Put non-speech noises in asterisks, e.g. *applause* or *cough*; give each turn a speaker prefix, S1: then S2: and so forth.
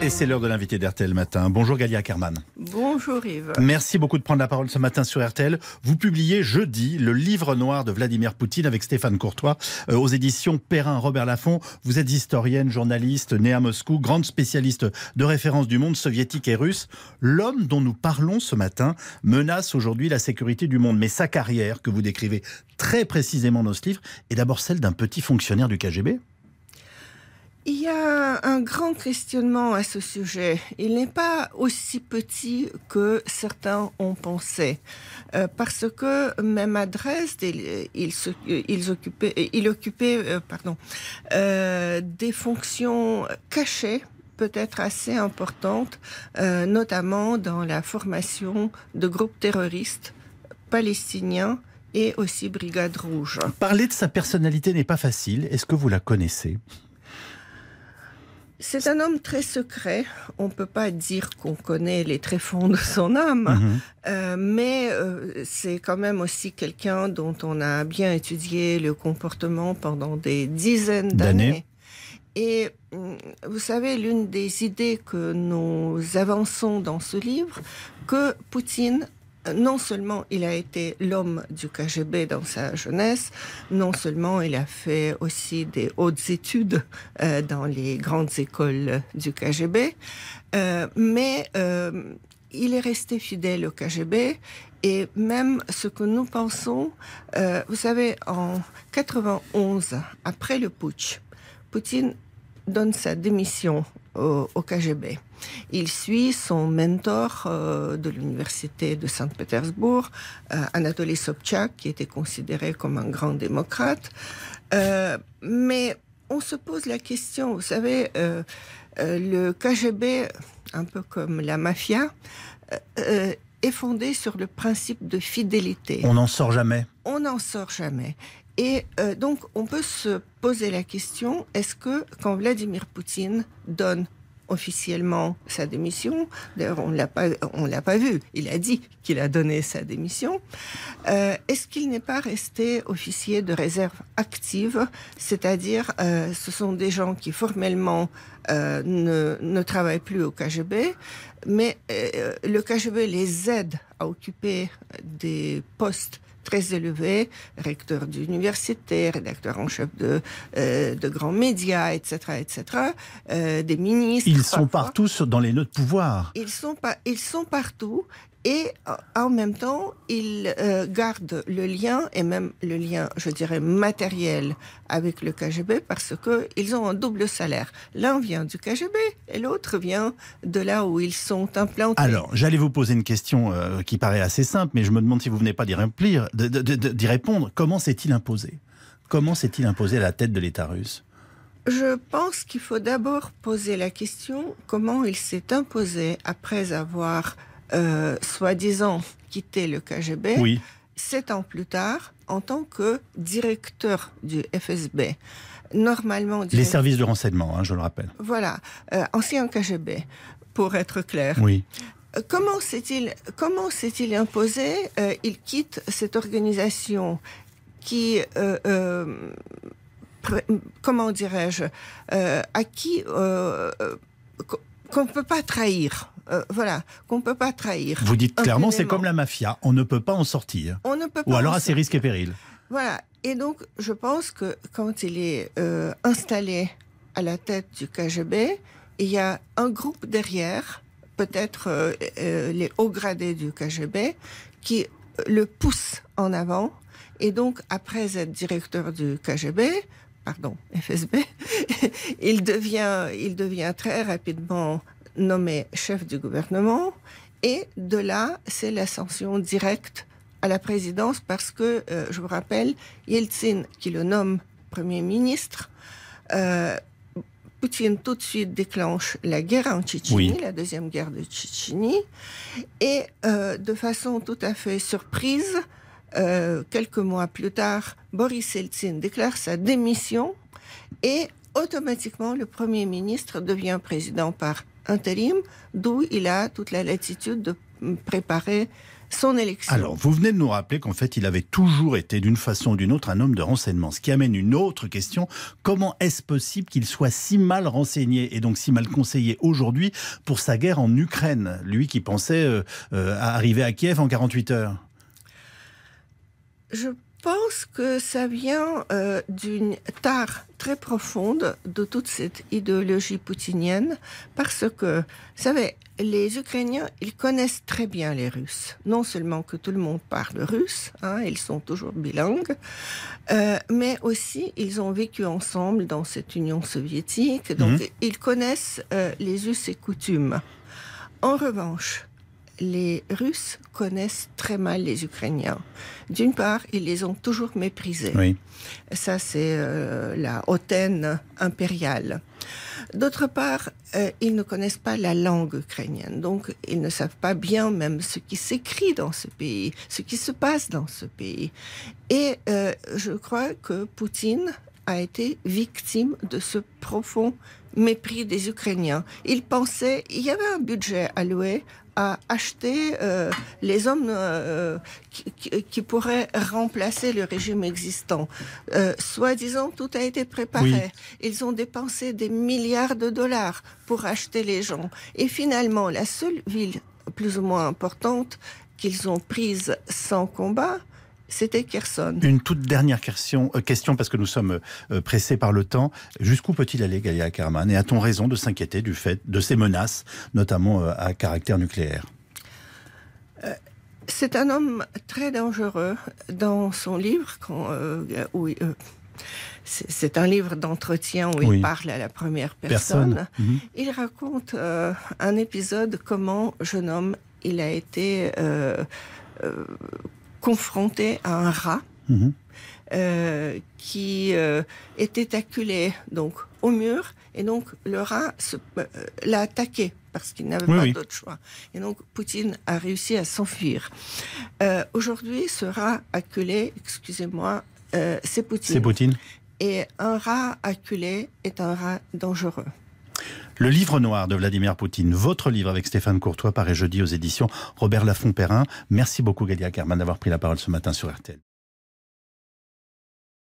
S1: Et c'est l'heure de l'invité d'RTL Matin. Bonjour Galia Kerman.
S2: Bonjour Yves.
S1: Merci beaucoup de prendre la parole ce matin sur RTL. Vous publiez jeudi le livre noir de Vladimir Poutine avec Stéphane Courtois euh, aux éditions Perrin Robert Laffont. Vous êtes historienne, journaliste, née à Moscou, grande spécialiste de référence du monde soviétique et russe. L'homme dont nous parlons ce matin menace aujourd'hui la sécurité du monde. Mais sa carrière, que vous décrivez très précisément dans ce livre, est d'abord celle d'un petit fonctionnaire du KGB.
S2: Il y a un grand questionnement à ce sujet. Il n'est pas aussi petit que certains ont pensé. Euh, parce que même à Dresde, il, il, occupait, il occupait euh, pardon, euh, des fonctions cachées peut-être assez importantes, notamment dans la formation de groupes terroristes palestiniens et aussi Brigade Rouge.
S1: Parler de sa personnalité n'est pas facile. Est-ce que vous la connaissez?
S2: C'est un homme très secret. On ne peut pas dire qu'on connaît les tréfonds de son âme, mhm. euh, mais euh, c'est quand même aussi quelqu'un dont on a bien étudié le comportement pendant des dizaines d'années. Et mm, vous savez, l'une des idées que nous avançons dans ce livre, que Poutine non seulement il a été l'homme du KGB dans sa jeunesse, non seulement il a fait aussi des hautes études euh, dans les grandes écoles du KGB, euh, mais euh, il est resté fidèle au KGB et même ce que nous pensons, vous savez, en 91, après le putsch, Poutine donne sa démission au, KGB. Il suit son mentor euh, de l'université de Saint-Pétersbourg, euh, Anatoly Sobchak, qui était considéré comme un grand démocrate. Euh, mais on se pose la question, vous savez, le KGB, un peu comme la mafia, est fondé sur le principe de fidélité.
S1: On n'en sort jamais.
S2: On n'en sort jamais. Et euh, donc, on peut se poser la question, est-ce que quand Vladimir Poutine donne officiellement sa démission. D'ailleurs, on on l'a pas vu. Il a dit qu'il a donné sa démission. Euh, est-ce qu'il n'est pas resté officier de réserve active, c'est-à-dire, euh, ce sont des gens qui formellement ne, ne travaillent plus au KGB, mais le KGB les aide à occuper des postes très élevés, recteur d'université, rédacteur en chef de, euh, de grands médias, etc., etc., euh, des ministres.
S1: Ils sont partout dans les nœuds de pouvoir.
S2: Ils sont, pas, ils sont partout et euh, en même temps, ils euh, gardent le lien, et même le lien, je dirais, matériel avec le KGB, parce qu'ils ont un double salaire. L'un vient du KGB et l'autre vient de là où ils sont implantés.
S1: Alors, j'allais vous poser une question euh, qui paraît assez simple, mais je me demande si vous venez pas d'y répondre. Comment s'est-il imposé? Comment s'est-il imposé à la tête de l'État russe?
S2: Je pense qu'il faut d'abord poser la question comment il s'est imposé après avoir euh, soi-disant quitté le KGB, oui. sept ans plus tard, en tant que directeur du FSB. Normalement,
S1: les services de renseignement, hein, je le rappelle.
S2: Voilà, euh, ancien KGB, pour être clair.
S1: Oui.
S2: Euh, comment s'est-il comment s'est-il imposé Il quitte cette organisation qui comment dirais-je, à qui qu'on ne peut pas trahir. Euh, voilà, qu'on ne peut pas trahir.
S1: Vous dites clairement, c'est comme la mafia, on ne peut pas en sortir.
S2: On ne peut pas
S1: Ou alors à ses risques et périls.
S2: Voilà, et donc je pense que quand il est euh, installé à la tête du KGB, il y a un groupe derrière, peut-être euh, les hauts gradés du KGB, qui le pousse en avant. Et donc, après être directeur du KGB, pardon, FSB, *laughs* il devient, il devient très rapidement nommé chef du gouvernement. Et de là, c'est l'ascension directe à la présidence parce que, euh, je vous rappelle, Yeltsin qui le nomme Premier ministre, euh, Poutine tout de suite déclenche la guerre en Tchétchénie, la deuxième guerre de Tchétchénie, et euh, de façon tout à fait surprise, quelques mois plus tard, Boris Yeltsin déclare sa démission et automatiquement le Premier ministre devient président par intérim, d'où il a toute la latitude de préparer son élection.
S1: Alors, vous venez de nous rappeler qu'en fait, il avait toujours été d'une façon ou d'une autre un homme de renseignement. Ce qui amène une autre question. Comment est-ce possible qu'il soit si mal renseigné et donc si mal conseillé aujourd'hui pour sa guerre en Ukraine? Lui qui pensait euh, euh, arriver à Kiev en 48 heures.
S2: Je pense que ça vient euh, d'une tare très profonde de toute cette idéologie poutinienne, parce que, vous savez, les Ukrainiens, ils connaissent très bien les Russes. Non seulement que tout le monde parle russe, hein, ils sont toujours bilingues, euh, mais aussi ils ont vécu ensemble dans cette Union soviétique, donc mmh. ils connaissent euh, les us et coutumes. En revanche, les Russes connaissent très mal les Ukrainiens. D'une part, ils les ont toujours méprisés.
S1: Oui.
S2: Ça, c'est euh, la hautaine impériale. D'autre part, euh, ils ne connaissent pas la langue ukrainienne, donc ils ne savent pas bien même ce qui s'écrit dans ce pays, ce qui se passe dans ce pays. Et euh, je crois que Poutine a été victime de ce profond mépris des Ukrainiens. Il pensait, il y avait un budget alloué à acheter euh, les hommes euh, qui, qui, pourraient remplacer le régime existant. Euh, Soi-disant, tout a été préparé. Oui. Ils ont dépensé des milliards de dollars pour acheter les gens. Et finalement, la seule ville plus ou moins importante qu'ils ont prise sans combat, c'était Kherson.
S1: Une toute dernière question, euh, question parce que nous sommes euh, pressés par le temps. Jusqu'où peut-il aller, Galia Karman Et a-t-on raison de s'inquiéter du fait de ces menaces, notamment euh, à caractère nucléaire?
S2: Euh, C'est un homme très dangereux. Dans son livre, quand, euh, où, euh, c'est un livre d'entretien où oui. il parle à la première personne. personne. -hmm. Il raconte un épisode comment jeune homme il a été confronté à un rat
S1: mmh.
S2: euh, qui euh, était acculé donc au mur et donc le rat euh, l'a attaqué parce qu'il n'avait
S1: oui,
S2: pas
S1: oui.
S2: d'autre choix. Et donc Poutine a réussi à s'enfuir. Aujourd'hui, ce rat acculé, excusez-moi, c'est Poutine.
S1: C'est Poutine.
S2: Et un rat acculé est un rat dangereux.
S1: Le livre noir de Vladimir Poutine, votre livre avec Stéphane Courtois, paraît jeudi aux éditions Robert Laffont-Perrin. Merci beaucoup Galia Kerman d'avoir pris la parole ce matin sur RTL.